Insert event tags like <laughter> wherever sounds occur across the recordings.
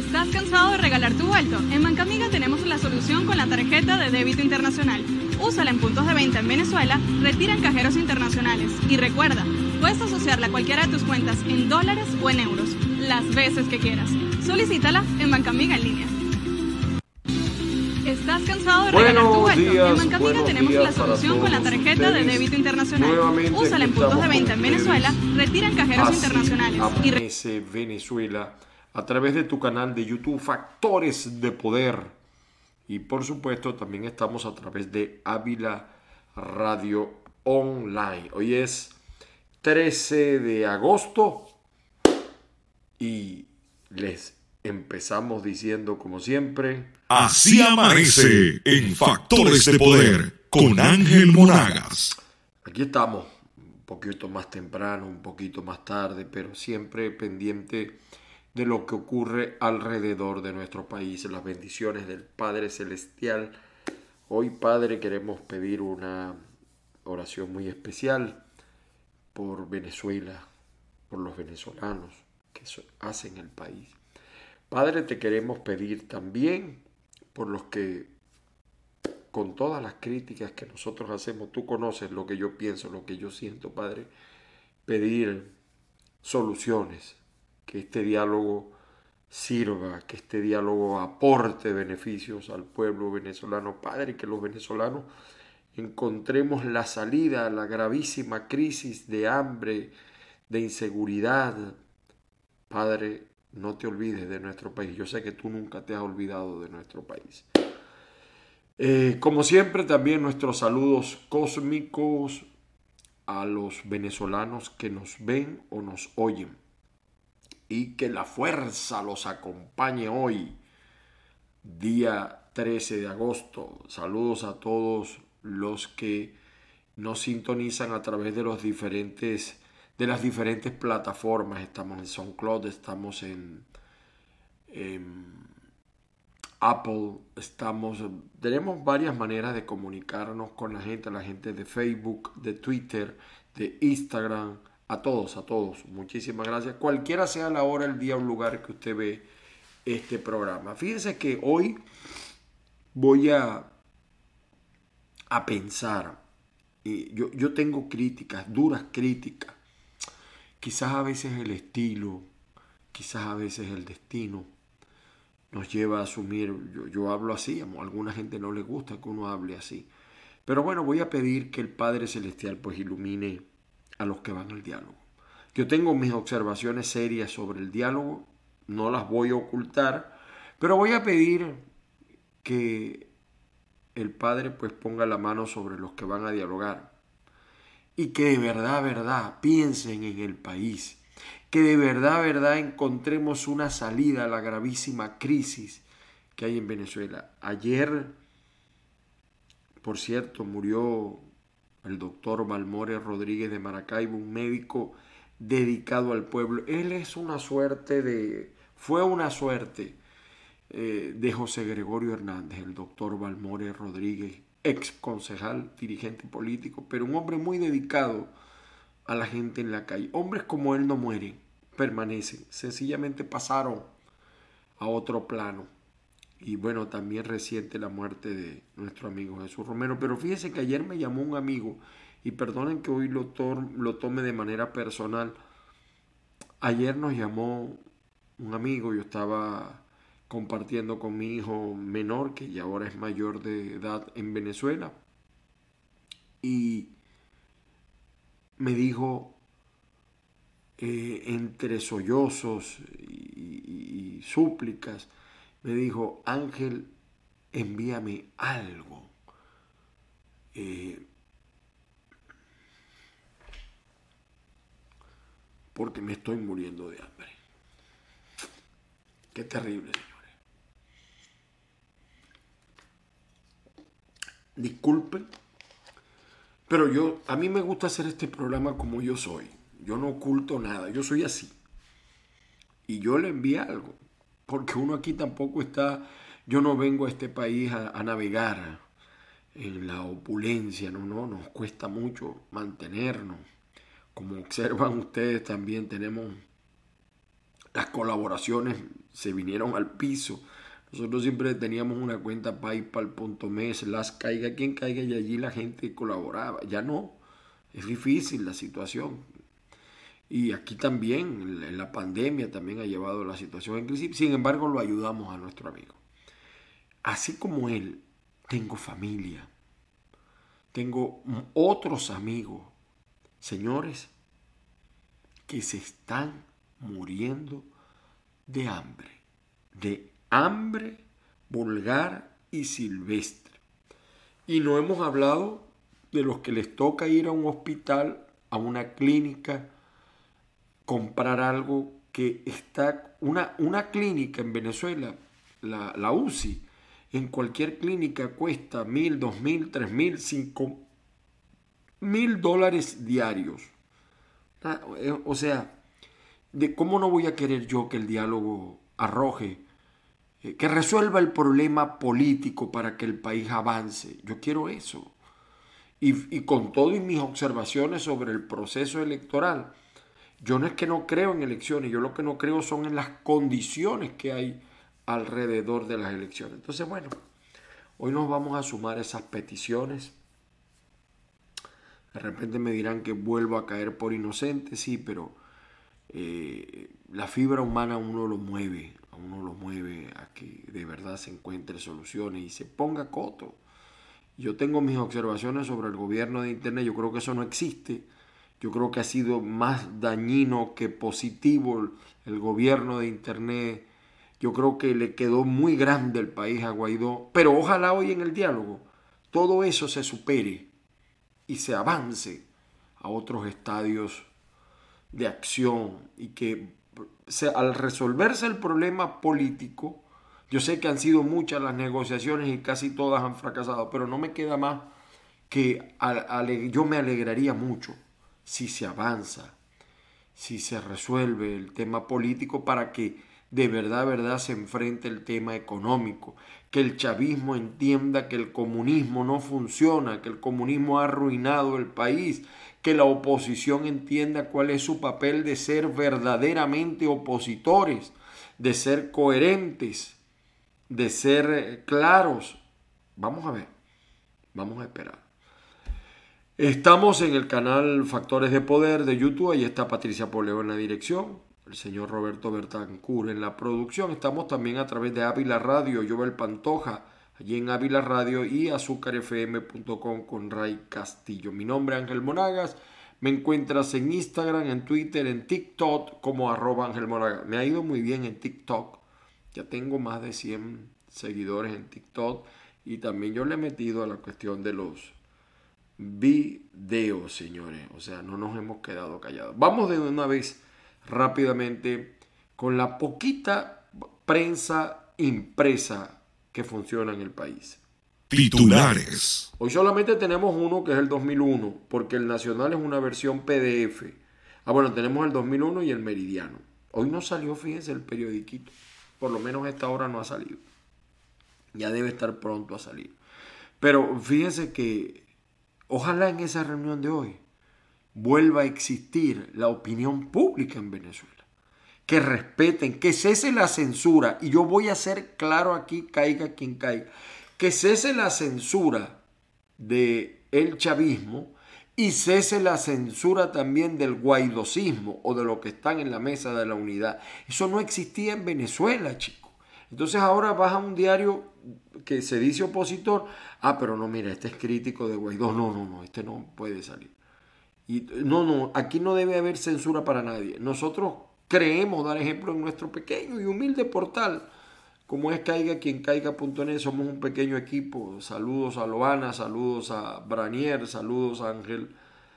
¿Estás cansado de regalar tu vuelto? En Bancamiga tenemos la solución con la tarjeta de débito internacional. Úsala en puntos de venta en Venezuela, retira en cajeros internacionales. Y recuerda, puedes asociarla a cualquiera de tus cuentas en dólares o en euros, las veces que quieras. Solicítala en Bancamiga en línea. ¿Estás cansado de regalar tu vuelto? en Bancamiga tenemos la solución con la tarjeta de débito internacional. Úsala en puntos de venta en Venezuela, retira en cajeros internacionales. Y Venezuela a través de tu canal de YouTube Factores de Poder. Y por supuesto también estamos a través de Ávila Radio Online. Hoy es 13 de agosto y les empezamos diciendo como siempre. Así amanece en Factores de Poder con Ángel Monagas. Aquí estamos, un poquito más temprano, un poquito más tarde, pero siempre pendiente de lo que ocurre alrededor de nuestro país, las bendiciones del Padre Celestial. Hoy, Padre, queremos pedir una oración muy especial por Venezuela, por los venezolanos que hacen el país. Padre, te queremos pedir también por los que, con todas las críticas que nosotros hacemos, tú conoces lo que yo pienso, lo que yo siento, Padre, pedir soluciones que este diálogo sirva, que este diálogo aporte beneficios al pueblo venezolano. Padre, que los venezolanos encontremos la salida a la gravísima crisis de hambre, de inseguridad. Padre, no te olvides de nuestro país. Yo sé que tú nunca te has olvidado de nuestro país. Eh, como siempre, también nuestros saludos cósmicos a los venezolanos que nos ven o nos oyen y que la fuerza los acompañe hoy, día 13 de agosto. Saludos a todos los que nos sintonizan a través de los diferentes de las diferentes plataformas. Estamos en SoundCloud, estamos en, Apple, estamos tenemos varias maneras de comunicarnos con la gente, la gente de Facebook, de Twitter, de Instagram, a todos, a todos. Muchísimas gracias. Cualquiera sea la hora, el día o lugar que usted ve este programa. Fíjense que hoy voy a, a pensar. Y yo, yo tengo críticas, duras críticas. Quizás a veces el estilo, quizás a veces el destino nos lleva a asumir, yo, yo hablo así, a alguna gente no le gusta que uno hable así. Pero bueno, voy a pedir que el Padre Celestial pues ilumine a los que van al diálogo. Yo tengo mis observaciones serias sobre el diálogo, no las voy a ocultar, pero voy a pedir que el Padre pues ponga la mano sobre los que van a dialogar y que de verdad, verdad piensen en el país, que de verdad, verdad encontremos una salida a la gravísima crisis que hay en Venezuela. Ayer, por cierto, murió el doctor Balmore Rodríguez de Maracaibo, un médico dedicado al pueblo. Él es una suerte de, fue una suerte eh, de José Gregorio Hernández, el doctor Balmore Rodríguez, ex concejal, dirigente político, pero un hombre muy dedicado a la gente en la calle. Hombres como él no mueren, permanecen, sencillamente pasaron a otro plano. Y bueno, también reciente la muerte de nuestro amigo Jesús Romero. Pero fíjense que ayer me llamó un amigo, y perdonen que hoy lo, lo tome de manera personal. Ayer nos llamó un amigo, yo estaba compartiendo con mi hijo menor, que ya ahora es mayor de edad en Venezuela, y me dijo, eh, entre sollozos y súplicas, me dijo, Ángel, envíame algo. Eh, porque me estoy muriendo de hambre. Qué terrible, señores. Disculpen, pero yo, a mí me gusta hacer este programa como yo soy. Yo no oculto nada, yo soy así. Y yo le envié algo porque uno aquí tampoco está, yo no vengo a este país a, navegar en la opulencia, no, no, nos cuesta mucho mantenernos. Como observan ustedes también tenemos las colaboraciones se vinieron al piso. Nosotros siempre teníamos una cuenta paypal.me, las caiga quien caiga y allí la gente colaboraba. Ya no, es difícil la situación. Y aquí también, en la pandemia también ha llevado la situación en crisis. Sin embargo, lo ayudamos a nuestro amigo. Así como él, tengo familia, tengo otros amigos, señores, que se están muriendo de hambre, de hambre vulgar y silvestre. Y no hemos hablado de los que les toca ir a un hospital, a una clínica, comprar algo que está, una, una clínica en Venezuela, la, la UCI, en cualquier clínica cuesta mil, dos mil, tres mil, cinco mil dólares diarios. Ah, eh, o sea, de cómo no voy a querer yo que el diálogo arroje, eh, que resuelva el problema político para que el país avance. Yo quiero eso. Y, y con todas mis observaciones sobre el proceso electoral, yo no es que no creo en elecciones, yo lo que no creo son en las condiciones que hay alrededor de las elecciones. Entonces, bueno, hoy nos vamos a sumar esas peticiones. De repente me dirán que vuelvo a caer por inocente, sí, pero eh, la fibra humana uno lo mueve, a uno lo mueve a que de verdad se encuentre soluciones y se ponga coto. Yo tengo mis observaciones sobre el gobierno de Internet, yo creo que eso no existe. Yo creo que ha sido más dañino que positivo el gobierno de Internet. Yo creo que le quedó muy grande el país a Guaidó, pero ojalá hoy en el diálogo todo eso se supere y se avance a otros estadios de acción y que al resolverse el problema político, yo sé que han sido muchas las negociaciones y casi todas han fracasado, pero no me queda más que yo me alegraría mucho si se avanza, si se resuelve el tema político para que de verdad, verdad se enfrente el tema económico, que el chavismo entienda que el comunismo no funciona, que el comunismo ha arruinado el país, que la oposición entienda cuál es su papel de ser verdaderamente opositores, de ser coherentes, de ser eh, claros. Vamos a ver, vamos a esperar. Estamos en el canal Factores de Poder de YouTube, ahí está Patricia Poleo en la dirección el señor Roberto Bertancur en la producción. Estamos también a través de Ávila Radio, Jovel Pantoja, allí en Ávila Radio y azúcarfm.com con Ray Castillo. Mi nombre es Ángel Monagas. Me encuentras en Instagram, en Twitter, en TikTok como arroba Ángel Monagas. Me ha ido muy bien en TikTok. Ya tengo más de 100 seguidores en TikTok. Y también yo le he metido a la cuestión de los videos, señores. O sea, no nos hemos quedado callados. Vamos de una vez rápidamente con la poquita prensa impresa que funciona en el país. Titulares. Hoy solamente tenemos uno que es el 2001, porque el Nacional es una versión PDF. Ah, bueno, tenemos el 2001 y el Meridiano. Hoy no salió, fíjense, el periodiquito. Por lo menos esta hora no ha salido. Ya debe estar pronto a salir. Pero fíjense que ojalá en esa reunión de hoy vuelva a existir la opinión pública en Venezuela. Que respeten, que cese la censura. Y yo voy a ser claro aquí, caiga quien caiga. Que cese la censura de el chavismo y cese la censura también del guaidosismo o de lo que están en la mesa de la unidad. Eso no existía en Venezuela, chicos. Entonces ahora vas a un diario que se dice opositor, ah, pero no, mira, este es crítico de Guaidó, no, no, no, este no puede salir no, no, aquí no debe haber censura para nadie. Nosotros creemos dar ejemplo en nuestro pequeño y humilde portal, como es caiga quien caiga.net. Somos un pequeño equipo. Saludos a Loana, saludos a Branier, saludos a Ángel,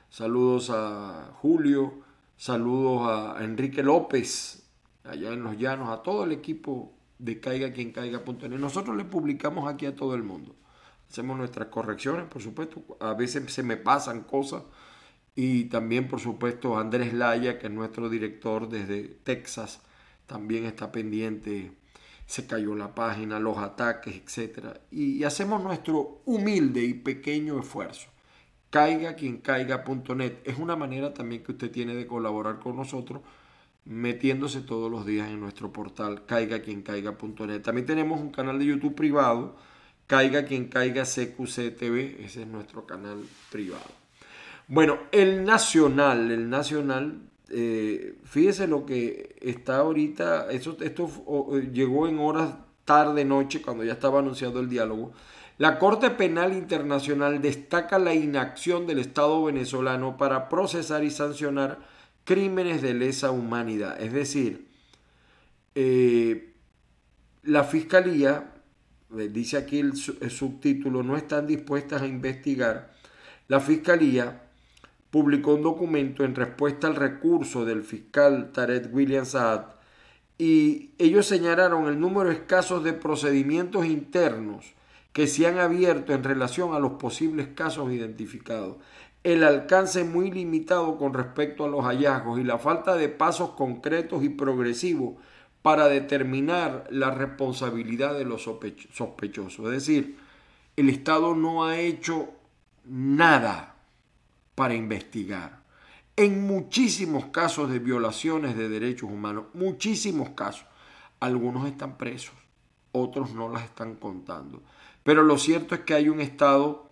saludos a Julio, saludos a Enrique López, allá en los llanos, a todo el equipo de caiga quien. Nosotros le publicamos aquí a todo el mundo. Hacemos nuestras correcciones, por supuesto. A veces se me pasan cosas y también, por supuesto, Andrés Laya, que es nuestro director desde Texas, también está pendiente. Se cayó la página, los ataques, etc. Y, hacemos nuestro humilde y pequeño esfuerzo. Caiga quien. Es una manera también que usted tiene de colaborar con nosotros metiéndose todos los días en nuestro portal caiga quien caiga.net. También tenemos un canal de YouTube privado, caiga quien caiga CQCTV, ese es nuestro canal privado. Bueno, el Nacional, el Nacional, eh, fíjese lo que está ahorita, esto, esto llegó en horas tarde, noche, cuando ya estaba anunciado el diálogo. La Corte Penal Internacional destaca la inacción del Estado venezolano para procesar y sancionar crímenes de lesa humanidad. Es decir, eh, la Fiscalía, eh, dice aquí el, subtítulo, no están dispuestas a investigar. La Fiscalía publicó un documento en respuesta al recurso del fiscal Tarek William Saad y ellos señalaron el número escaso de procedimientos internos que se han abierto en relación a los posibles casos identificados el alcance muy limitado con respecto a los hallazgos y la falta de pasos concretos y progresivos para determinar la responsabilidad de los sospechosos. Es decir, el Estado no ha hecho nada para investigar. En muchísimos casos de violaciones de derechos humanos, muchísimos casos, algunos están presos, otros no las están contando. Pero lo cierto es que hay un Estado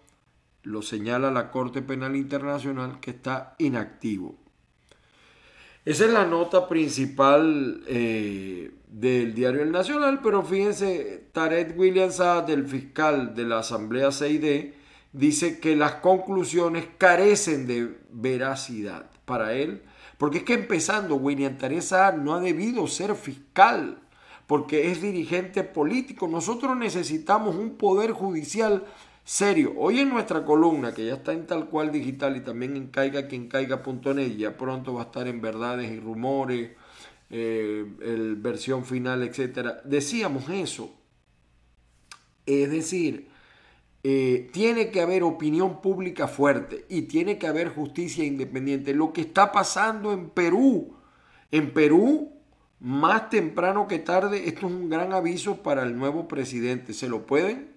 lo señala la Corte Penal Internacional que está inactivo. Esa es la nota principal eh, del diario El Nacional, pero fíjense, Tarek Williams, del fiscal de la Asamblea CID, dice que las conclusiones carecen de veracidad para él, porque es que empezando, William Tarek no ha debido ser fiscal, porque es dirigente político. Nosotros necesitamos un poder judicial serio. Hoy en nuestra columna, que ya está en tal cual digital y también en caiga quien caiga.net, ya pronto va a estar en verdades y rumores, eh, el versión final, etcétera. Decíamos eso. Es decir, eh, tiene que haber opinión pública fuerte y tiene que haber justicia independiente. Lo que está pasando en Perú, en Perú, más temprano que tarde, esto es un gran aviso para el nuevo presidente. ¿Se lo pueden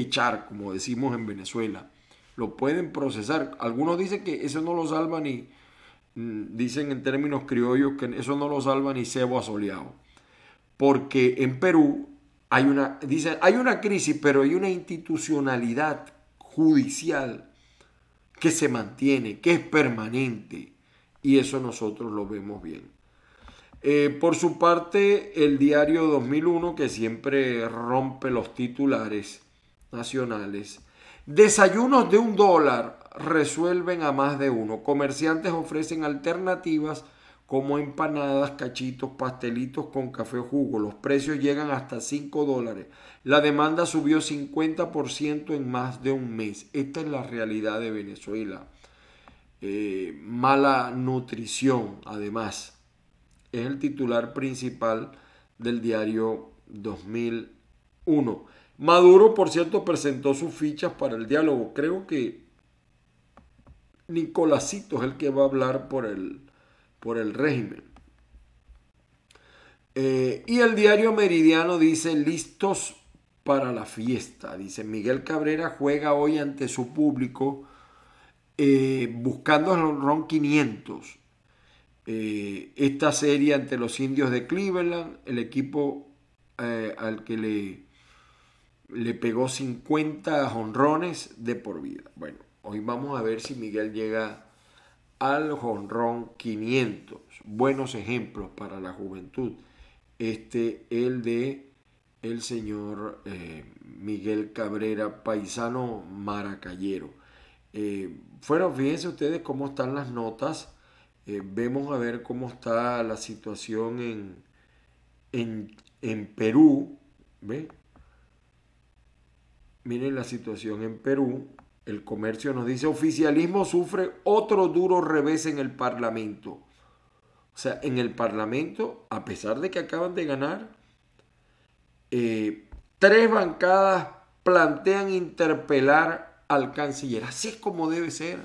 echar, como decimos en Venezuela. Lo pueden procesar. Algunos dicen que eso no lo salva ni, mm, dicen en términos criollos que eso no lo salva ni cebo asoleado. Porque en Perú hay una, dicen, hay una crisis, pero hay una institucionalidad judicial que se mantiene, que es permanente. Y eso nosotros lo vemos bien. Eh, por su parte, el diario 2001, que siempre rompe los titulares, nacionales. Desayunos de un dólar resuelven a más de uno. Comerciantes ofrecen alternativas como empanadas, cachitos, pastelitos con café o jugo. Los precios llegan hasta 5 dólares. La demanda subió 50% en más de un mes. Esta es la realidad de Venezuela. Eh, mala nutrición, además. Es el titular principal del diario 2001. Maduro, por cierto, presentó sus fichas para el diálogo. Creo que Nicolásito es el que va a hablar por el, por el régimen. Eh, y el diario Meridiano dice, listos para la fiesta. Dice, Miguel Cabrera juega hoy ante su público eh, buscando el RON 500. Eh, esta serie ante los indios de Cleveland, el equipo al que le le pegó 50 jonrones de por vida. Bueno, hoy vamos a ver si Miguel llega al jonrón 500. Buenos ejemplos para la juventud. Este, el de el señor eh, Miguel Cabrera, paisano maracayero. Eh, fueron, fíjense ustedes cómo están las notas. Eh, vemos a ver cómo está la situación en, en, en Perú. ¿Ve? Miren la situación en Perú. El comercio nos dice, oficialismo sufre otro duro revés en el Parlamento. O sea, en el Parlamento, a pesar de que acaban de ganar, eh, tres bancadas plantean interpelar al canciller. Así es como debe ser.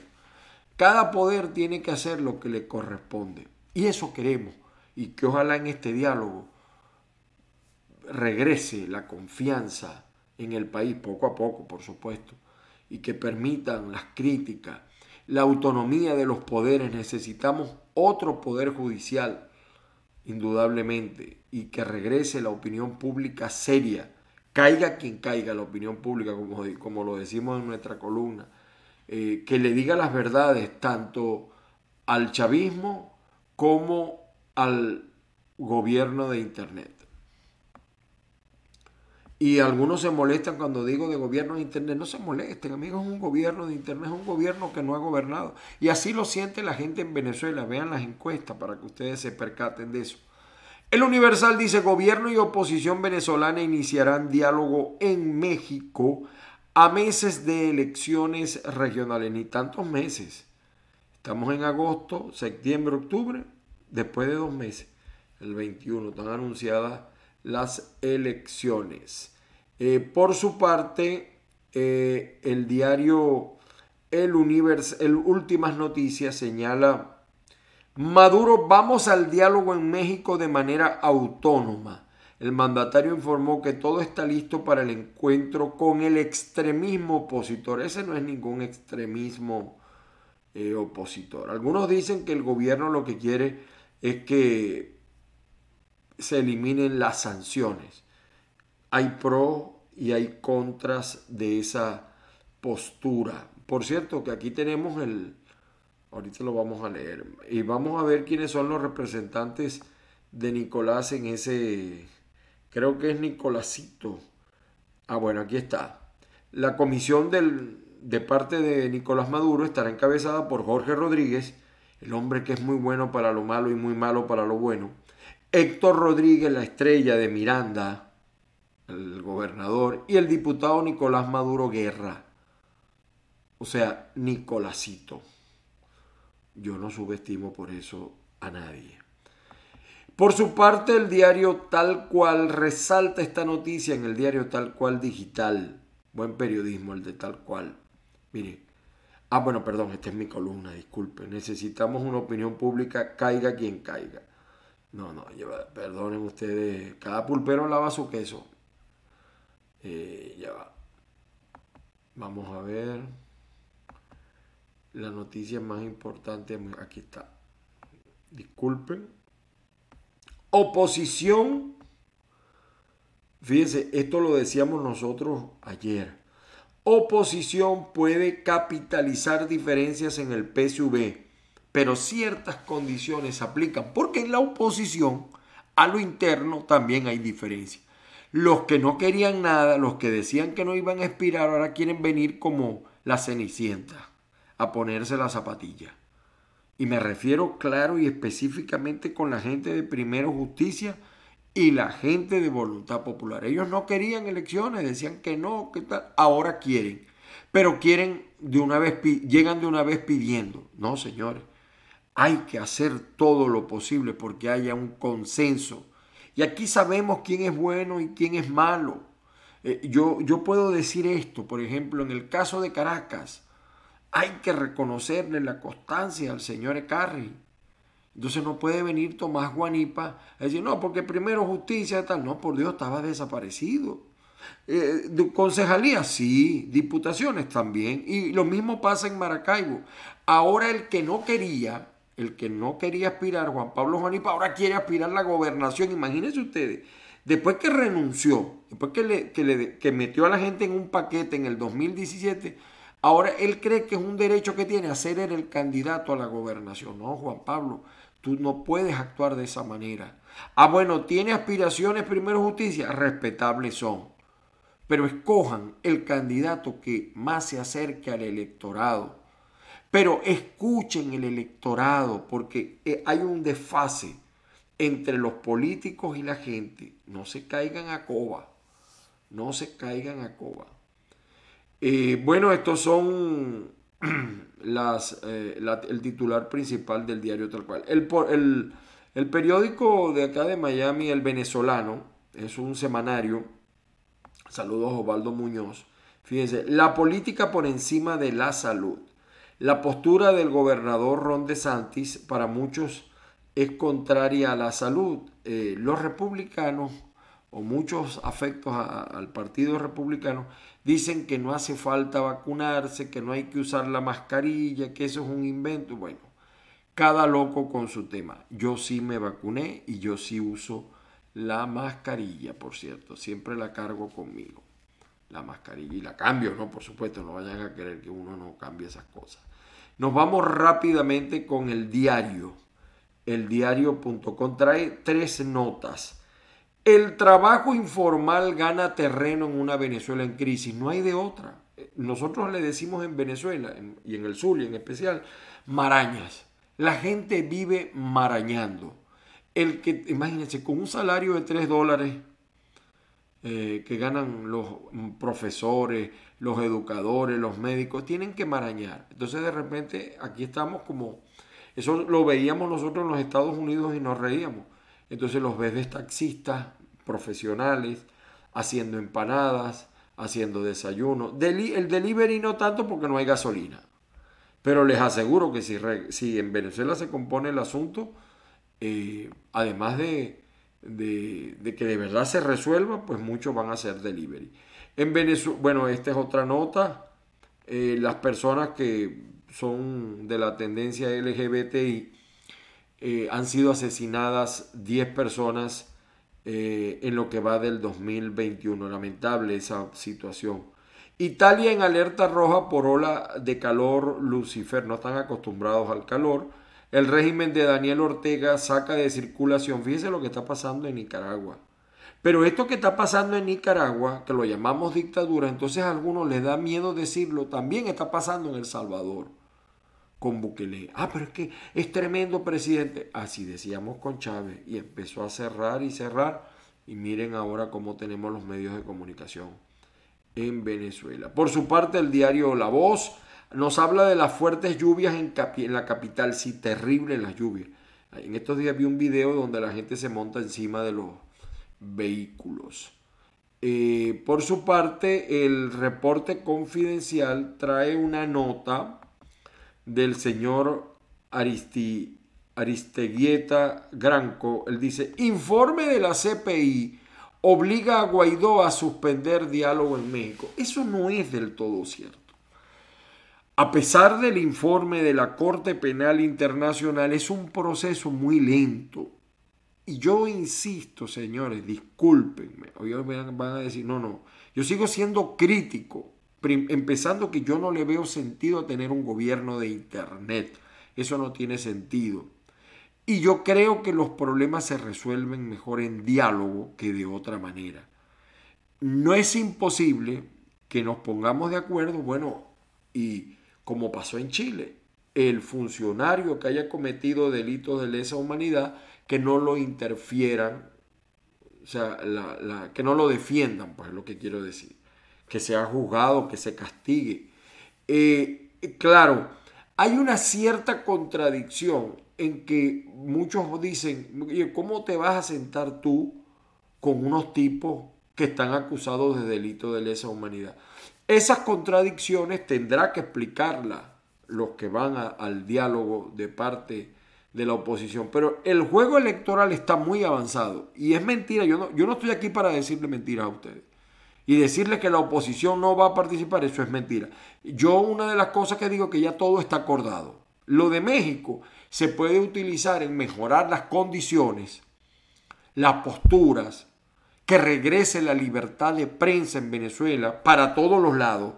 Cada poder tiene que hacer lo que le corresponde. Y eso queremos. Y que ojalá en este diálogo regrese la confianza en el país, poco a poco, por supuesto, y que permitan las críticas, la autonomía de los poderes. Necesitamos otro poder judicial, indudablemente, y que regrese la opinión pública seria, caiga quien caiga la opinión pública, como, como lo decimos en nuestra columna, eh, que le diga las verdades tanto al chavismo como al gobierno de Internet. Y algunos se molestan cuando digo de gobierno de Internet. No se molesten, amigos, es un gobierno de Internet, es un gobierno que no ha gobernado. Y así lo siente la gente en Venezuela. Vean las encuestas para que ustedes se percaten de eso. El Universal dice, gobierno y oposición venezolana iniciarán diálogo en México a meses de elecciones regionales, ni tantos meses. Estamos en agosto, septiembre, octubre, después de dos meses, el 21, están anunciadas las elecciones. Eh, por su parte, eh, el diario El Universo, el Últimas Noticias señala, Maduro, vamos al diálogo en México de manera autónoma. El mandatario informó que todo está listo para el encuentro con el extremismo opositor. Ese no es ningún extremismo eh, opositor. Algunos dicen que el gobierno lo que quiere es que se eliminen las sanciones. Hay pro y hay contras de esa postura. Por cierto, que aquí tenemos el, ahorita lo vamos a leer, y vamos a ver quiénes son los representantes de Nicolás en ese, creo que es Nicolásito. Ah, bueno, aquí está. La comisión del, de parte de Nicolás Maduro estará encabezada por Jorge Rodríguez, el hombre que es muy bueno para lo malo y muy malo para lo bueno. Héctor Rodríguez, la estrella de Miranda, el gobernador, y el diputado Nicolás Maduro Guerra. O sea, Nicolásito. Yo no subestimo por eso a nadie. Por su parte, el diario Tal Cual resalta esta noticia en el diario Tal Cual Digital. Buen periodismo el de Tal Cual. Mire. Ah, bueno, perdón, esta es mi columna, disculpe. Necesitamos una opinión pública, caiga quien caiga. No, no, perdonen ustedes. Cada pulpero lava su queso. Eh, ya va. Vamos a ver. La noticia más importante. Aquí está. Disculpen. Oposición. Fíjense, esto lo decíamos nosotros ayer. Oposición puede capitalizar diferencias en el PSV, pero ciertas condiciones aplican, porque en la oposición a lo interno también hay diferencias. Los que no querían nada, los que decían que no iban a expirar, ahora quieren venir como la cenicienta a ponerse la zapatilla. Y me refiero claro y específicamente con la gente de Primero Justicia y la gente de Voluntad Popular. Ellos no querían elecciones, decían que no, que tal. Ahora quieren. Pero quieren de una vez, llegan de una vez pidiendo. No, señores. Hay que hacer todo lo posible porque haya un consenso y aquí sabemos quién es bueno y quién es malo. Eh, yo, yo puedo decir esto, por ejemplo, en el caso de Caracas, hay que reconocerle la constancia al señor Ecarri. Entonces no puede venir Tomás Guanipa a decir, no, porque primero justicia tal. No, por Dios, estaba desaparecido. Eh, concejalía, sí, diputaciones también. Y lo mismo pasa en Maracaibo. Ahora el que no quería el que no quería aspirar, Juan Pablo Juanipa, ahora quiere aspirar a la gobernación. Imagínense ustedes, después que renunció, después que, le, que, metió a la gente en un paquete en el 2017, ahora él cree que es un derecho que tiene a ser el candidato a la gobernación. No, Juan Pablo, tú no puedes actuar de esa manera. Ah, bueno, tiene aspiraciones primero justicia, respetables son. Pero escojan el candidato que más se acerque al electorado pero escuchen el electorado porque eh, hay un desfase entre los políticos y la gente. No se caigan a coba. No se caigan a coba. Eh, bueno, estos son <clears throat> las, eh, el titular principal del diario tal cual. El, el, el periódico de acá de Miami, El Venezolano, es un semanario. Saludos Osvaldo Muñoz. Fíjense, la política por encima de la salud. La postura del gobernador Ron DeSantis para muchos es contraria a la salud. Eh, los republicanos o muchos afectos al Partido Republicano dicen que no hace falta vacunarse, que no hay que usar la mascarilla, que eso es un invento. Bueno, cada loco con su tema. Yo sí me vacuné y yo sí uso la mascarilla, por cierto. Siempre la cargo conmigo. La mascarilla y la cambio, ¿no? Por supuesto, no vayan a querer que uno no cambie esas cosas. Nos vamos rápidamente con el diario. El diario.com trae tres notas. El trabajo informal gana terreno en una Venezuela en crisis. No hay de otra. Nosotros le decimos en Venezuela y en el sur y en especial marañas. La gente vive marañando. El que, imagínense, con un salario de 3 dólares eh, que ganan los profesores, los educadores, los médicos, tienen que marañar. Entonces de repente aquí estamos como, eso lo veíamos nosotros en los Estados Unidos y nos reíamos. Entonces los ves de taxistas profesionales haciendo empanadas, haciendo desayuno. el delivery no tanto porque no hay gasolina. Pero les aseguro que si, si en Venezuela se compone el asunto, eh, además de, de, que de verdad se resuelva, pues muchos van a hacer delivery. En Venezuela, bueno, esta es otra nota. Eh, las personas que son de la tendencia LGBTI eh, han sido asesinadas 10 personas en lo que va del 2021. Lamentable esa situación. Italia en alerta roja por ola de calor Lucifer, no están acostumbrados al calor. El régimen de Daniel Ortega saca de circulación, fíjese lo que está pasando en Nicaragua. Pero esto que está pasando en Nicaragua, que lo llamamos dictadura, entonces a algunos les da miedo decirlo, también está pasando en El Salvador con Bukele. Ah, pero es que es tremendo presidente. Así decíamos con Chávez y empezó a cerrar y cerrar. Y miren ahora cómo tenemos los medios de comunicación en Venezuela. Por su parte, el diario La Voz nos habla de las fuertes lluvias en, la capital. Sí, terrible las lluvias. En estos días vi un video donde la gente se monta encima de los vehículos. Eh, por su parte, el reporte confidencial trae una nota del señor Aristeguieta Granco. Él dice, informe de la CPI obliga a Guaidó a suspender diálogo en México. Eso no es del todo cierto. A pesar del informe de la Corte Penal Internacional, es un proceso muy lento. Y yo insisto, señores, discúlpenme. Hoy van a decir, no, no. Yo sigo siendo crítico, empezando que yo no le veo sentido a tener un gobierno de Internet. Eso no tiene sentido. Y yo creo que los problemas se resuelven mejor en diálogo que de otra manera. No es imposible que nos pongamos de acuerdo, bueno, y como pasó en Chile, el funcionario que haya cometido delitos de lesa humanidad, que no lo interfieran, o sea, que no lo defiendan, pues es lo que quiero decir, que sea juzgado, que se castigue. Eh, claro, hay una cierta contradicción en que muchos dicen, ¿cómo te vas a sentar tú con unos tipos que están acusados de delito de lesa humanidad? Esas contradicciones tendrá que explicarlas los que van al diálogo de parte de la oposición. Pero el juego electoral está muy avanzado y es mentira. Yo no, yo no estoy aquí para decirle mentiras a ustedes. Y decirle que la oposición no va a participar, eso es mentira. Yo una de las cosas que digo que ya todo está acordado. Lo de México se puede utilizar en mejorar las condiciones, las posturas, que regrese la libertad de prensa en Venezuela para todos los lados,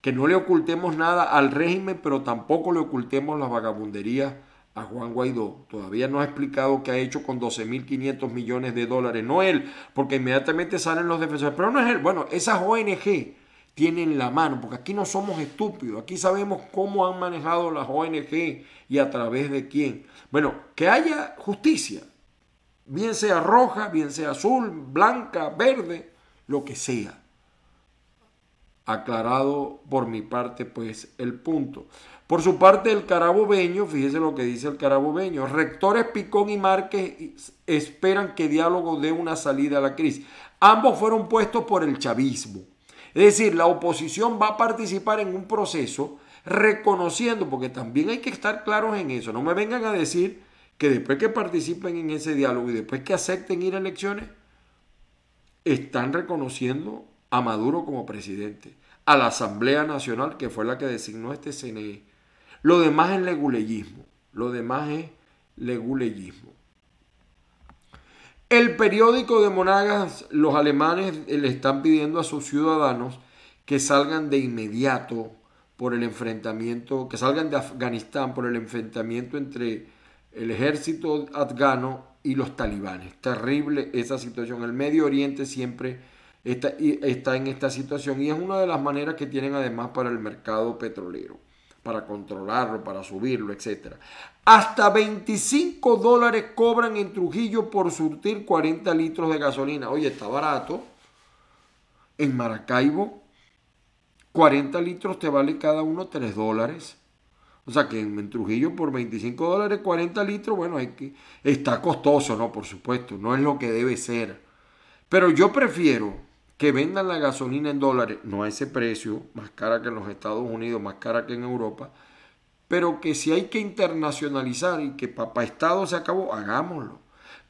que no le ocultemos nada al régimen, pero tampoco le ocultemos las vagabunderías a Juan Guaidó. Todavía no ha explicado qué ha hecho con 12.500 millones de dólares. No él, porque inmediatamente salen los defensores. Pero no es él. Bueno, esas ONG tienen la mano, porque aquí no somos estúpidos, aquí sabemos cómo han manejado las ONG y a través de quién. Bueno, que haya justicia, bien sea roja, bien sea azul, blanca, verde, lo que sea. Aclarado por mi parte, pues, el punto. Por su parte, el carabobeño, fíjese lo que dice el carabobeño, rectores Picón y Márquez esperan que diálogo dé una salida a la crisis. Ambos fueron puestos por el chavismo es decir, la oposición va a participar en un proceso reconociendo, porque también hay que estar claros en eso. No me vengan a decir que después que participen en ese diálogo y después que acepten ir a elecciones, están reconociendo a Maduro como presidente, a la Asamblea Nacional, que fue la que designó este CNE. Lo demás es leguleyismo. Lo demás es leguleyismo. El periódico de Monagas, los alemanes le están pidiendo a sus ciudadanos que salgan de inmediato por el enfrentamiento, que salgan de Afganistán por el enfrentamiento entre el ejército afgano y los talibanes. Terrible esa situación. El Medio Oriente siempre está, está en esta situación y es una de las maneras que tienen además para el mercado petrolero, para controlarlo, para subirlo, etc. Hasta 25 dólares cobran en Trujillo por surtir 40 litros de gasolina. Oye, está barato. En Maracaibo, 40 litros te vale cada uno 3 dólares. O sea que en, Trujillo por 25 dólares 40 litros, bueno, hay que, está costoso, ¿no? Por supuesto, no es lo que debe ser. Pero yo prefiero que vendan la gasolina en dólares, no a ese precio, más cara que en los Estados Unidos, más cara que en Europa, pero que si hay que internacionalizar y que papá Estado se acabó, hagámoslo.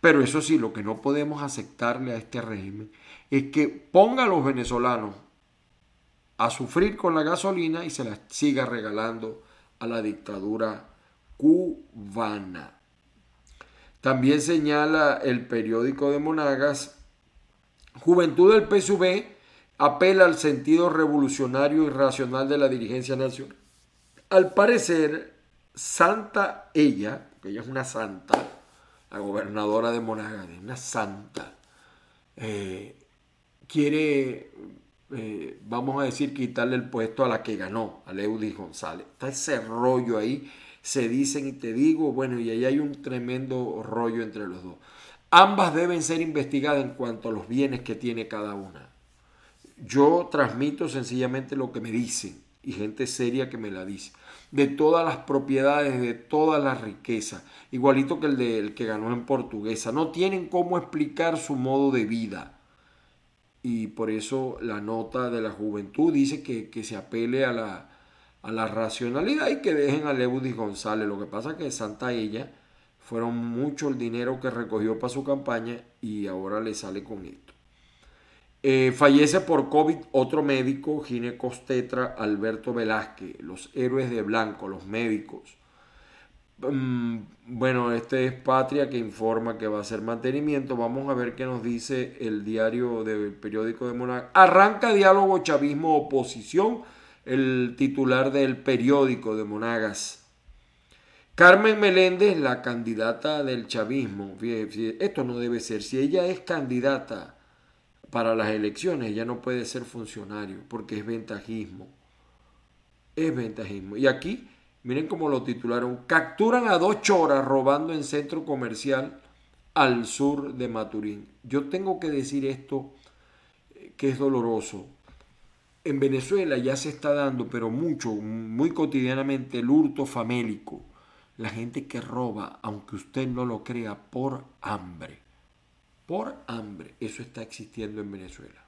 Pero eso sí, lo que no podemos aceptarle a este régimen es que ponga a los venezolanos a sufrir con la gasolina y se la siga regalando a la dictadura cubana. También señala el periódico de Monagas, Juventud del PSV apela al sentido revolucionario y racional de la dirigencia nacional. Al parecer, Santa ella, ella es una santa, la gobernadora de Monagas, una santa, eh, quiere eh, vamos a decir, quitarle el puesto a la que ganó, a Leudis González. Está ese rollo ahí, se dicen y te digo, bueno, y ahí hay un tremendo rollo entre los dos. Ambas deben ser investigadas en cuanto a los bienes que tiene cada una. Yo transmito sencillamente lo que me dicen y gente seria que me la dice. De todas las propiedades, de toda la riqueza, igualito que el del que ganó en portuguesa. No tienen cómo explicar su modo de vida y por eso la nota de la juventud dice que, se apele a la, a la, racionalidad y que dejen a Leudis González. Lo que pasa es que Santa ella fueron mucho el dinero que recogió para su campaña y ahora le sale con esto. Eh, fallece por COVID otro médico, ginecostetra Alberto Velázquez, los héroes de blanco, los médicos. Mm, bueno, este es Patria que informa que va a hacer mantenimiento. Vamos a ver qué nos dice el diario del periódico de Monagas. Arranca diálogo chavismo-oposición, el titular del periódico de Monagas. Carmen Meléndez, la candidata del chavismo. Esto no debe ser. Si ella es candidata para las elecciones, ella no puede ser funcionario porque es ventajismo. Es ventajismo. Y aquí Miren cómo lo titularon. Capturan a dos choras robando en centro comercial al sur de Maturín. Yo tengo que decir esto eh, que es doloroso. En Venezuela ya se está dando, pero mucho, muy cotidianamente, el hurto famélico. La gente que roba, aunque usted no lo crea, por hambre. Por hambre. Eso está existiendo en Venezuela.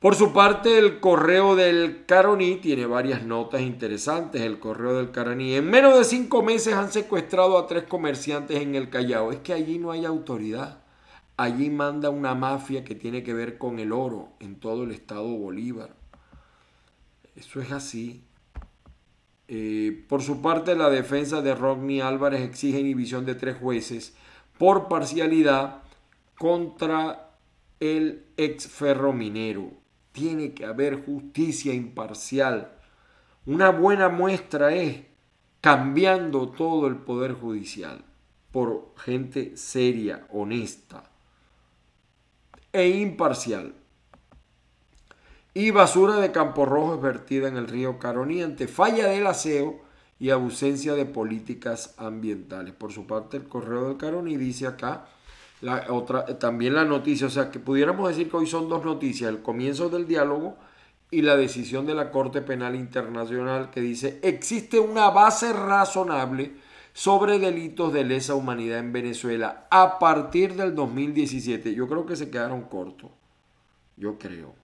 Por su parte, el correo del Caroní tiene varias notas interesantes. El correo del Caroní. En menos de cinco meses han secuestrado a tres comerciantes en el Callao. Es que allí no hay autoridad. Allí manda una mafia que tiene que ver con el oro en todo el estado Bolívar. Eso es así. Eh, por su parte, la defensa de Rodney Álvarez exige inhibición de tres jueces por parcialidad contra el ex ferrominero. Tiene que haber justicia imparcial. Una buena muestra es cambiando todo el poder judicial por gente seria, honesta e imparcial. Y basura de Campo Rojo es vertida en el río Caroní ante falla del aseo y ausencia de políticas ambientales. Por su parte, el correo del Caroní dice acá la otra, también la noticia, o sea, que pudiéramos decir que hoy son dos noticias, el comienzo del diálogo y la decisión de la Corte Penal Internacional que dice existe una base razonable sobre delitos de lesa humanidad en Venezuela a partir del 2017. Yo creo que se quedaron cortos. Yo creo.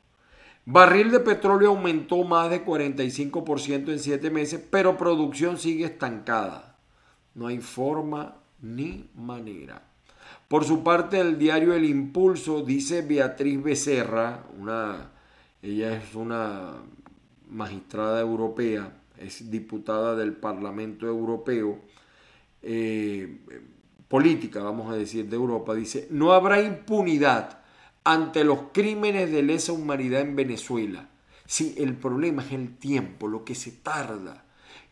Barril de petróleo aumentó más de 45% en siete meses, pero producción sigue estancada. No hay forma ni manera. Por su parte, el diario El Impulso dice Beatriz Becerra, una, ella es una magistrada europea, es diputada del Parlamento Europeo, eh, política, vamos a decir, de Europa, dice, no habrá impunidad ante los crímenes de lesa humanidad en Venezuela. Sí, el problema es el tiempo, lo que se tarda.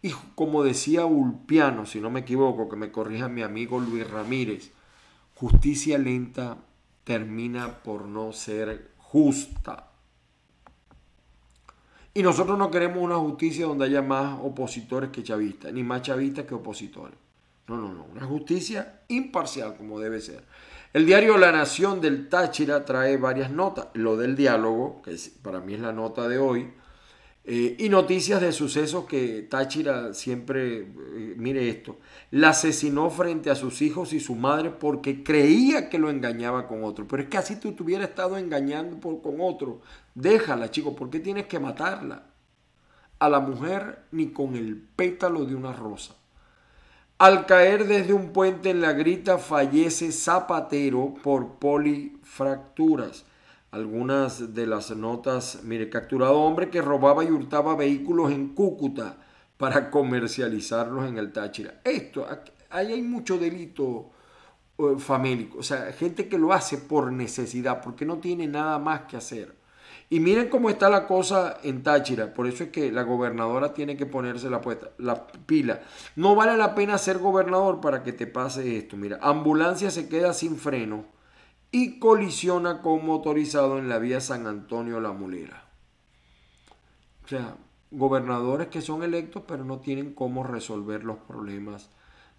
Y como decía Ulpiano, si no me equivoco, que me corrija mi amigo Luis Ramírez, justicia lenta termina por no ser justa. Y nosotros no queremos una justicia donde haya más opositores que chavistas, ni más chavistas que opositores. No, no, no. Una justicia imparcial como debe ser. El diario La Nación del Táchira trae varias notas. Lo del diálogo, que para mí es la nota de hoy. Eh, y noticias de sucesos que Táchira siempre, eh, mire esto, la asesinó frente a sus hijos y su madre porque creía que lo engañaba con otro. Pero es que así tú hubiera estado engañando con otro. Déjala, chico, ¿por qué tienes que matarla? A la mujer ni con el pétalo de una rosa. Al caer desde un puente en la grita fallece Zapatero por polifracturas. Algunas de las notas, mire, capturado hombre que robaba y hurtaba vehículos en Cúcuta para comercializarlos en el Táchira. Esto, ahí hay mucho delito eh, famélico, o sea, gente que lo hace por necesidad, porque no tiene nada más que hacer. Y miren cómo está la cosa en Táchira. Por eso es que la gobernadora tiene que ponerse la, la pila. No vale la pena ser gobernador para que te pase esto. Mira, ambulancia se queda sin freno y colisiona con motorizado en la vía San Antonio La Mulera. O sea, gobernadores que son electos pero no tienen cómo resolver los problemas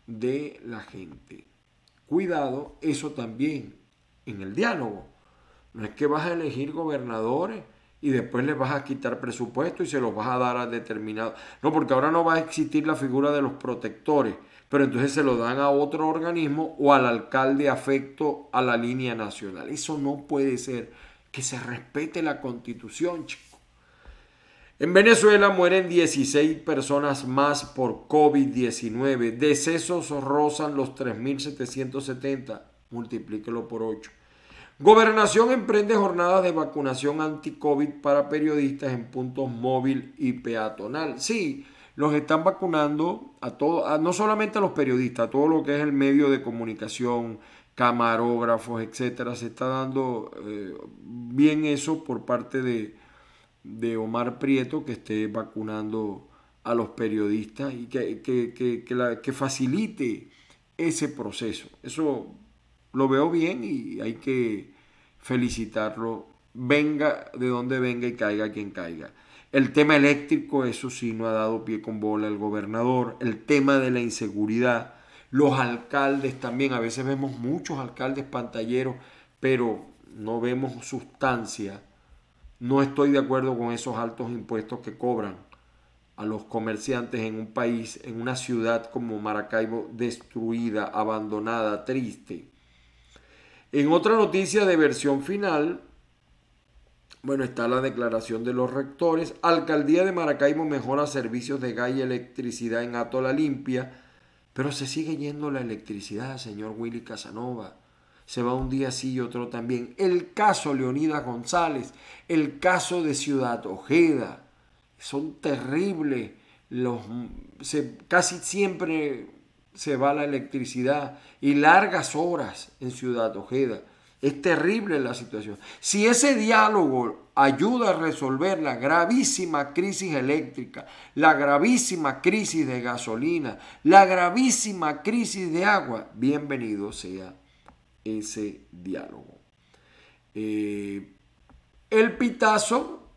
de la gente. Cuidado, eso también en el diálogo. No es que vas a elegir gobernadores y después les vas a quitar presupuesto y se los vas a dar a determinado. No, porque ahora no va a existir la figura de los protectores, pero entonces se lo dan a otro organismo o al alcalde afecto a la línea nacional. Eso no puede ser. Que se respete la constitución, chico. En Venezuela mueren 16 personas más por COVID-19. Decesos rozan los 3.770. Multiplíquelo por 8. Gobernación emprende jornadas de vacunación anti-COVID para periodistas en puntos móvil y peatonal. Sí, los están vacunando a todos, no solamente a los periodistas, a todo lo que es el medio de comunicación, camarógrafos, etcétera. Se está dando eh, bien eso por parte de, de, Omar Prieto, que esté vacunando a los periodistas y que, que, que facilite ese proceso. Eso lo veo bien y hay que felicitarlo, venga de donde venga y caiga quien caiga. El tema eléctrico, eso sí, no ha dado pie con bola el gobernador. El tema de la inseguridad, los alcaldes también, a veces vemos muchos alcaldes pantalleros, pero no vemos sustancia. No estoy de acuerdo con esos altos impuestos que cobran a los comerciantes en un país, en una ciudad como Maracaibo, destruida, abandonada, triste. En otra noticia de versión final, bueno, está la declaración de los rectores. Alcaldía de Maracaibo mejora servicios de gas y electricidad en Atola Limpia, pero se sigue yendo la electricidad, señor Willy Casanova. Se va un día sí y otro también. El caso Leonidas González, el caso de Ciudad Ojeda, son terribles. Los, casi siempre se va la electricidad y largas horas en Ciudad Ojeda. Es terrible la situación. Si ese diálogo ayuda a resolver la gravísima crisis eléctrica, la gravísima crisis de gasolina, la gravísima crisis de agua, bienvenido sea ese diálogo. Eh, el pitazo,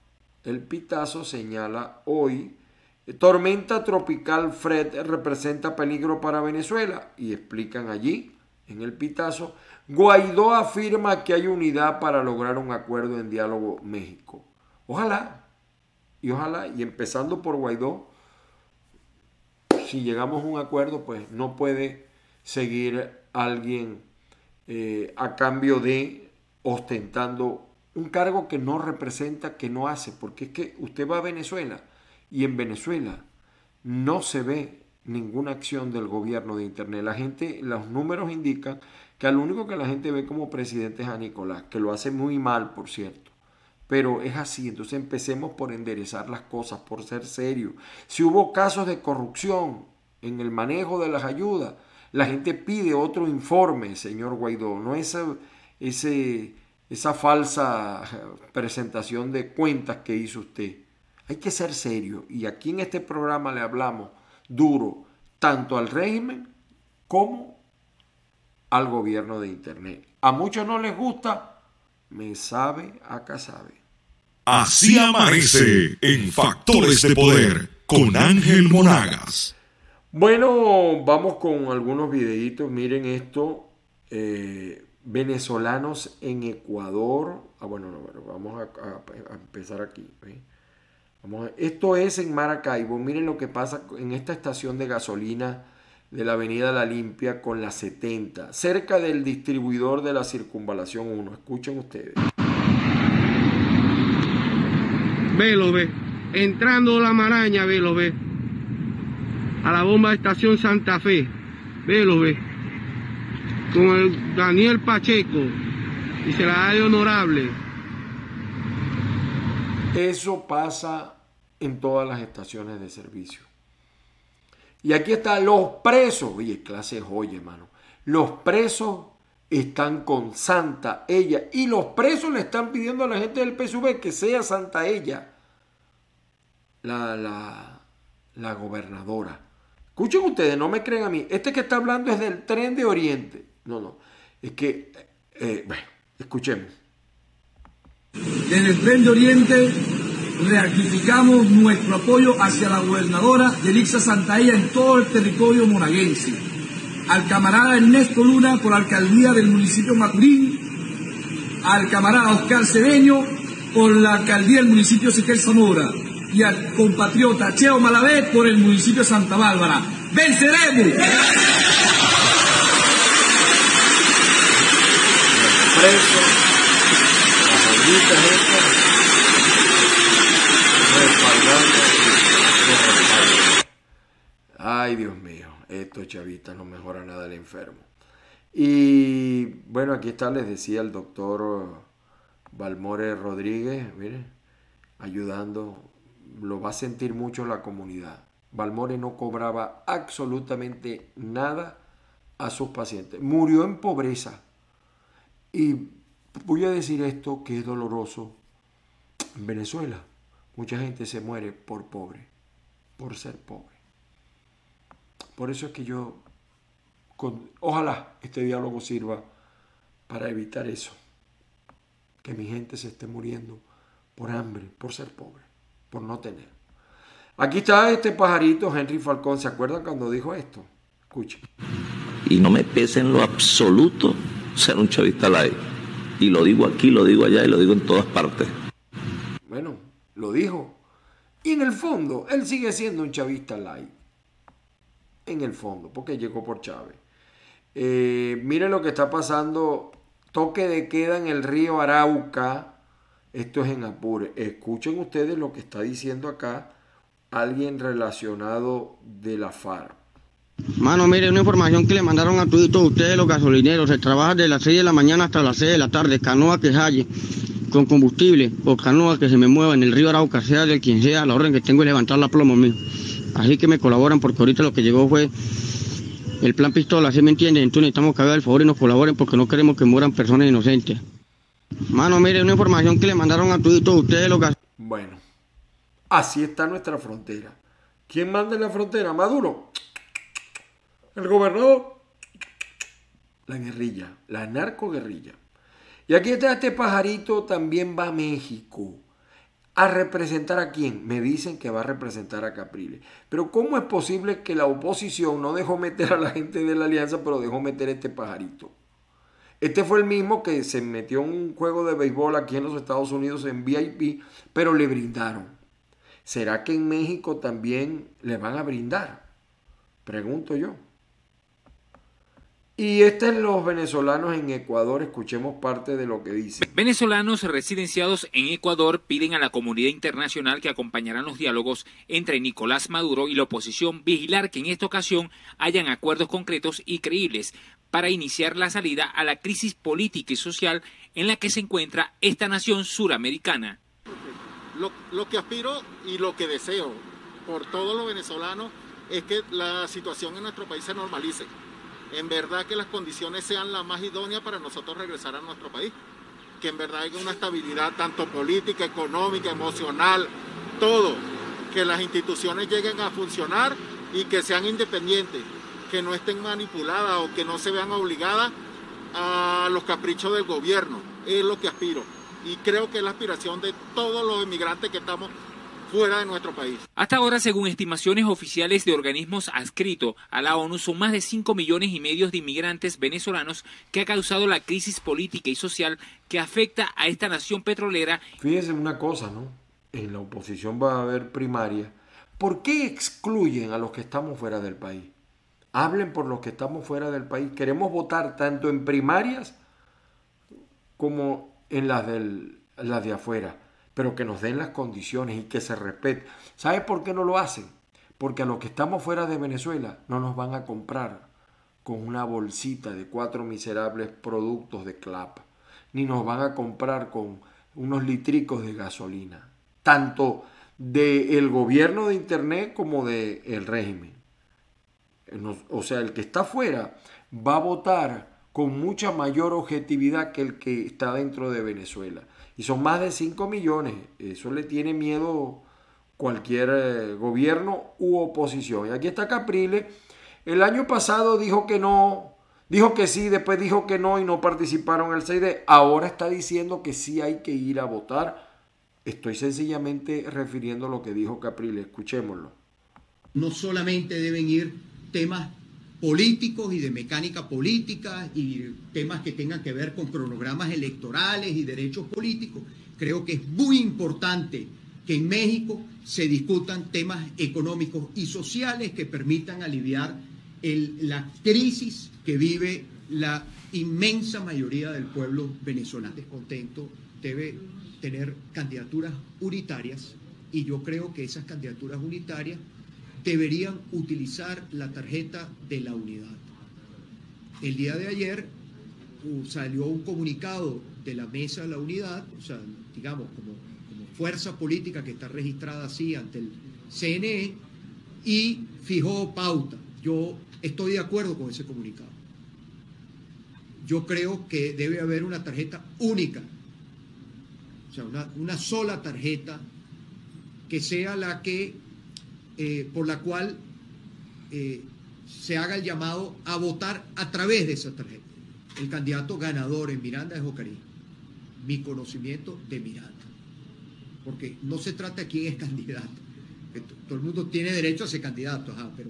el pitazo señala hoy Tormenta tropical Fred representa peligro para Venezuela y explican allí, en el pitazo, Guaidó afirma que hay unidad para lograr un acuerdo en diálogo México. Ojalá, y ojalá, y empezando por Guaidó, si llegamos a un acuerdo, pues no puede seguir alguien eh, a cambio de ostentando un cargo que no representa, que no hace, porque es que usted va a Venezuela y en Venezuela no se ve ninguna acción del gobierno de Internet. La gente, los números indican que al único que la gente ve como presidente es a Nicolás, que lo hace muy mal, por cierto. Pero es así, entonces empecemos por enderezar las cosas, por ser serios. Si hubo casos de corrupción en el manejo de las ayudas, La gente pide otro informe, señor Guaidó, no esa, esa falsa presentación de cuentas que hizo usted. Hay que ser serio y aquí en este programa le hablamos duro tanto al régimen como al gobierno de Internet. A muchos no les gusta, me sabe, acá sabe. Así amanece en Factores de Poder con Ángel Monagas. Bueno, vamos con algunos videitos. Miren esto. Eh, venezolanos en Ecuador. Ah, bueno, no, vamos a, empezar aquí. Esto es en Maracaibo. Miren lo que pasa en esta estación de gasolina de la Avenida La Limpia con la 70, cerca del distribuidor de la Circunvalación 1. Escuchen ustedes. Velo, ve. Entrando la maraña, velo, ve. A la bomba de estación Santa Fe. Velo, ve. Con el Daniel Pacheco. Y se la da honorable. Eso pasa en todas las estaciones de servicio. Y aquí están los presos. Oye, clase joya, hermano. Los presos están con Santa ella. Y los presos le están pidiendo a la gente del PSV que sea Santa ella. La, la, la gobernadora. Escuchen ustedes, no me creen a mí. Este que está hablando es del tren de Oriente. No, no. Es que, eh, bueno, escuchemos. En el tren de Oriente reactificamos nuestro apoyo hacia la gobernadora Yelixa Santaella en todo el territorio monaguense. Al camarada Ernesto Luna por la alcaldía del municipio Maturín, al camarada Oscar Cedeño por la alcaldía del municipio Ezequiel Zamora y al compatriota Cheo Malavé por el municipio Santa Bárbara. ¡Venceremos! Ay, Dios mío, estos chavistas no mejora nada el enfermo. Y bueno, aquí está, les decía el doctor Balmore Rodríguez, miren, ayudando, lo va a sentir mucho la comunidad. Balmore no cobraba absolutamente nada a sus pacientes. Murió en pobreza. Y voy a decir esto que es doloroso. En Venezuela, mucha gente se muere por pobre, por ser pobre. Por eso es que yo, ojalá este diálogo sirva para evitar eso. Que mi gente se esté muriendo por hambre, por ser pobre, por no tener. Aquí está este pajarito, Henry Falcón. ¿Se acuerdan cuando dijo esto? Escuchen. Y no me pese en lo absoluto ser un chavista light. Y lo digo aquí, lo digo allá y lo digo en todas partes. Bueno, lo dijo. Y en el fondo, él sigue siendo un chavista light en el fondo, porque llegó por Chávez. Eh, miren lo que está pasando, toque de queda en el río Arauca, esto es en Apure. Escuchen ustedes lo que está diciendo acá alguien relacionado de la FARC. Mano, mire, una información que le mandaron a todos ustedes los gasolineros. Se trabaja de las 6 de la mañana hasta las 6 de la tarde, canoa que halle con combustible o canoa que se me mueva en el río Arauca, sea de quien sea, la orden que tengo es levantar la plomo mío. Así que me colaboran porque ahorita lo que llegó fue el plan pistola, ¿sí me entienden? Entonces necesitamos que hagan el favor y nos colaboren porque no queremos que mueran personas inocentes. Mano, mire, una información que le mandaron a todos ustedes los Bueno, así está nuestra frontera. ¿Quién manda en la frontera? Maduro. El gobernador. La guerrilla, la narcoguerrilla. Y aquí está este pajarito, también va a México. ¿A representar a quién? Me dicen que va a representar a Capriles. Pero ¿cómo es posible que la oposición no dejó meter a la gente de la alianza, pero dejó meter a este pajarito? Este fue el mismo que se metió en un juego de béisbol aquí en los Estados Unidos en VIP, pero le brindaron. ¿Será que en México también le van a brindar? Pregunto yo. Y este es los venezolanos en Ecuador. Escuchemos parte de lo que dice. Venezolanos residenciados en Ecuador piden a la comunidad internacional que acompañarán los diálogos entre Nicolás Maduro y la oposición vigilar que en esta ocasión hayan acuerdos concretos y creíbles para iniciar la salida a la crisis política y social en la que se encuentra esta nación suramericana. Lo, lo que aspiro y lo que deseo por todos los venezolanos es que la situación en nuestro país se normalice en verdad que las condiciones sean las más idóneas para nosotros regresar a nuestro país. Que en verdad haya una estabilidad tanto política, económica, emocional, todo. Que las instituciones lleguen a funcionar y que sean independientes, que no estén manipuladas o que no se vean obligadas a los caprichos del gobierno. Es lo que aspiro. Y creo que es la aspiración de todos los inmigrantes que estamos fuera de nuestro país. Hasta ahora, según estimaciones oficiales de organismos adscritos a la ONU, son más de 5 millones y medio de inmigrantes venezolanos que ha causado la crisis política y social que afecta a esta nación petrolera. Fíjense una cosa, ¿no? En la oposición va a haber primaria. ¿Por qué excluyen a los que estamos fuera del país? Hablen por los que estamos fuera del país. Queremos votar tanto en primarias como en las, del, las de afuera pero que nos den las condiciones y que se respete. ¿Sabe por qué no lo hacen? Porque a los que estamos fuera de Venezuela no nos van a comprar con una bolsita de cuatro miserables productos de CLAP, ni nos van a comprar con unos litricos de gasolina, tanto del gobierno de Internet como del el régimen. O sea, el que está fuera va a votar con mucha mayor objetividad que el que está dentro de Venezuela. Y son más de 5 millones. Eso le tiene miedo cualquier eh, gobierno u oposición. Y aquí está Capriles. El año pasado dijo que no, dijo que sí, después dijo que no y no participaron el 6D. Ahora está diciendo que sí hay que ir a votar. Estoy sencillamente refiriendo a lo que dijo Capriles. Escuchémoslo. No solamente deben ir temas políticos y de mecánica política y temas que tengan que ver con cronogramas electorales y derechos políticos. Creo que es muy importante que en México se discutan temas económicos y sociales que permitan aliviar la crisis que vive la inmensa mayoría del pueblo venezolano. Descontento debe tener candidaturas unitarias y yo creo que esas candidaturas unitarias deberían utilizar la tarjeta de la unidad. El día de ayer uh, salió un comunicado de la mesa de la unidad, o sea, digamos, como, como fuerza política que está registrada así ante el CNE, y fijó pauta. Yo estoy de acuerdo con ese comunicado. Yo creo que debe haber una tarjeta única, o sea, una, una sola tarjeta que sea la que eh, por la cual eh, se haga el llamado a votar a través de esa tarjeta. El candidato ganador en Miranda es Jocarí. Mi conocimiento de Miranda. Porque no se trata de quién es <laughs> candidato. todo el mundo tiene derecho a ser candidato, pero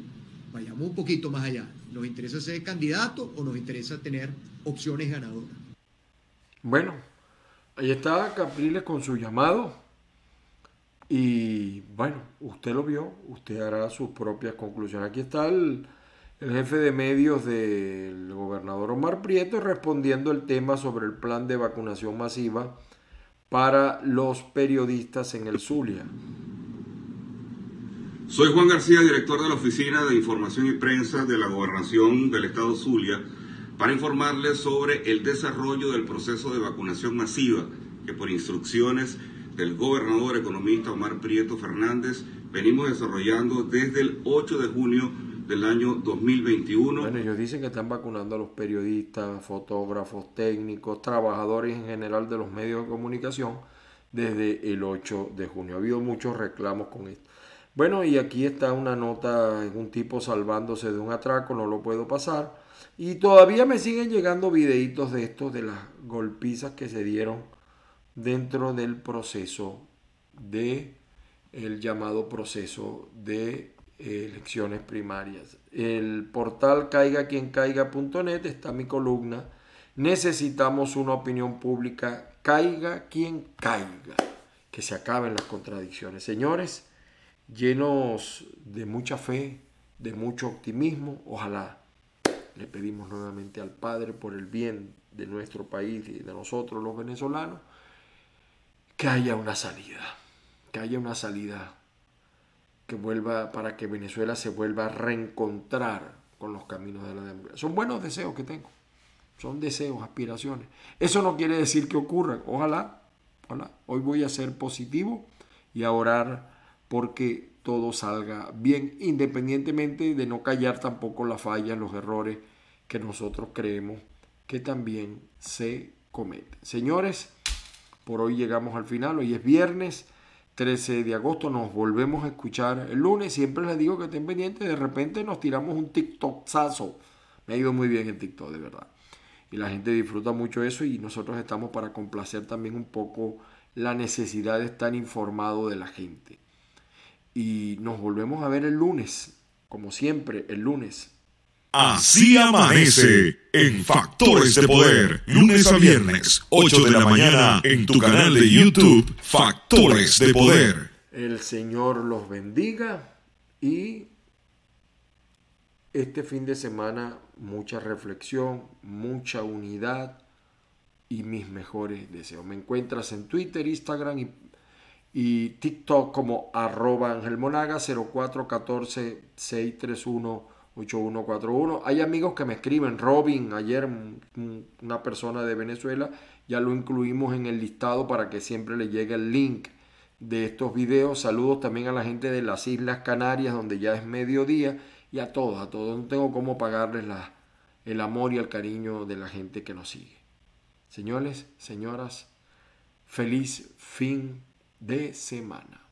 vayamos un poquito más allá. ¿Nos interesa ser candidato o nos interesa tener opciones ganadoras? Bueno, ahí está Capriles con su llamado y bueno, usted lo vio, usted hará sus propias conclusiones. Aquí está el, jefe de medios del gobernador Omar Prieto respondiendo el tema sobre el plan de vacunación masiva para los periodistas en el Zulia. Soy Juan García, director de la Oficina de Información y Prensa de la Gobernación del Estado Zulia, para informarles sobre el desarrollo del proceso de vacunación masiva que por instrucciones del gobernador economista Omar Prieto Fernández venimos desarrollando desde el 8 de junio del año 2021. Bueno, ellos dicen que están vacunando a los periodistas, fotógrafos, técnicos, trabajadores en general de los medios de comunicación desde el 8 de junio. Ha habido muchos reclamos con esto. Bueno, y aquí está una nota, un tipo salvándose de un atraco, no lo puedo pasar. Y todavía me siguen llegando videitos de estos, de las golpizas que se dieron dentro del proceso de el llamado proceso de elecciones primarias. El portal caiga quien caiga.net está mi columna. Necesitamos una opinión pública, caiga quien caiga, que se acaben las contradicciones. Señores, llenos de mucha fe, de mucho optimismo, ojalá le pedimos nuevamente al Padre por el bien de nuestro país y de nosotros los venezolanos, que haya una salida, que haya una salida que vuelva para que Venezuela se vuelva a reencontrar con los caminos de la democracia. Son buenos deseos que tengo, son deseos, aspiraciones. Eso no quiere decir que ocurran, ojalá, ojalá. Hoy voy a ser positivo y a orar porque todo salga bien, independientemente de no callar tampoco las fallas, los errores que nosotros creemos que también se cometen. Señores, por hoy llegamos al final, hoy es viernes. 13 de agosto. Nos volvemos a escuchar el lunes. Siempre les digo que estén pendientes. De repente nos tiramos un TikTokzazo. Me ha ido muy bien el TikTok, de verdad. Y la gente disfruta mucho eso y nosotros estamos para complacer también un poco la necesidad de estar informado de la gente. Y nos volvemos a ver el lunes, como siempre, el lunes. Así amanece en Factores de Poder, lunes a viernes, 8 de la mañana, en tu canal de YouTube, Factores de Poder. El Señor los bendiga y este fin de semana mucha reflexión, mucha unidad y mis mejores deseos. Me encuentras en Twitter, Instagram y, TikTok como arroba angelmonaga 0414 631 8141. Hay amigos que me escriben, Robin, ayer una persona de Venezuela, ya lo incluimos en el listado para que siempre le llegue el link de estos videos. Saludos también a la gente de las Islas Canarias, donde ya es mediodía, y a todos, a todos. No tengo cómo pagarles la, el amor y el cariño de la gente que nos sigue. Señores, señoras, feliz fin de semana.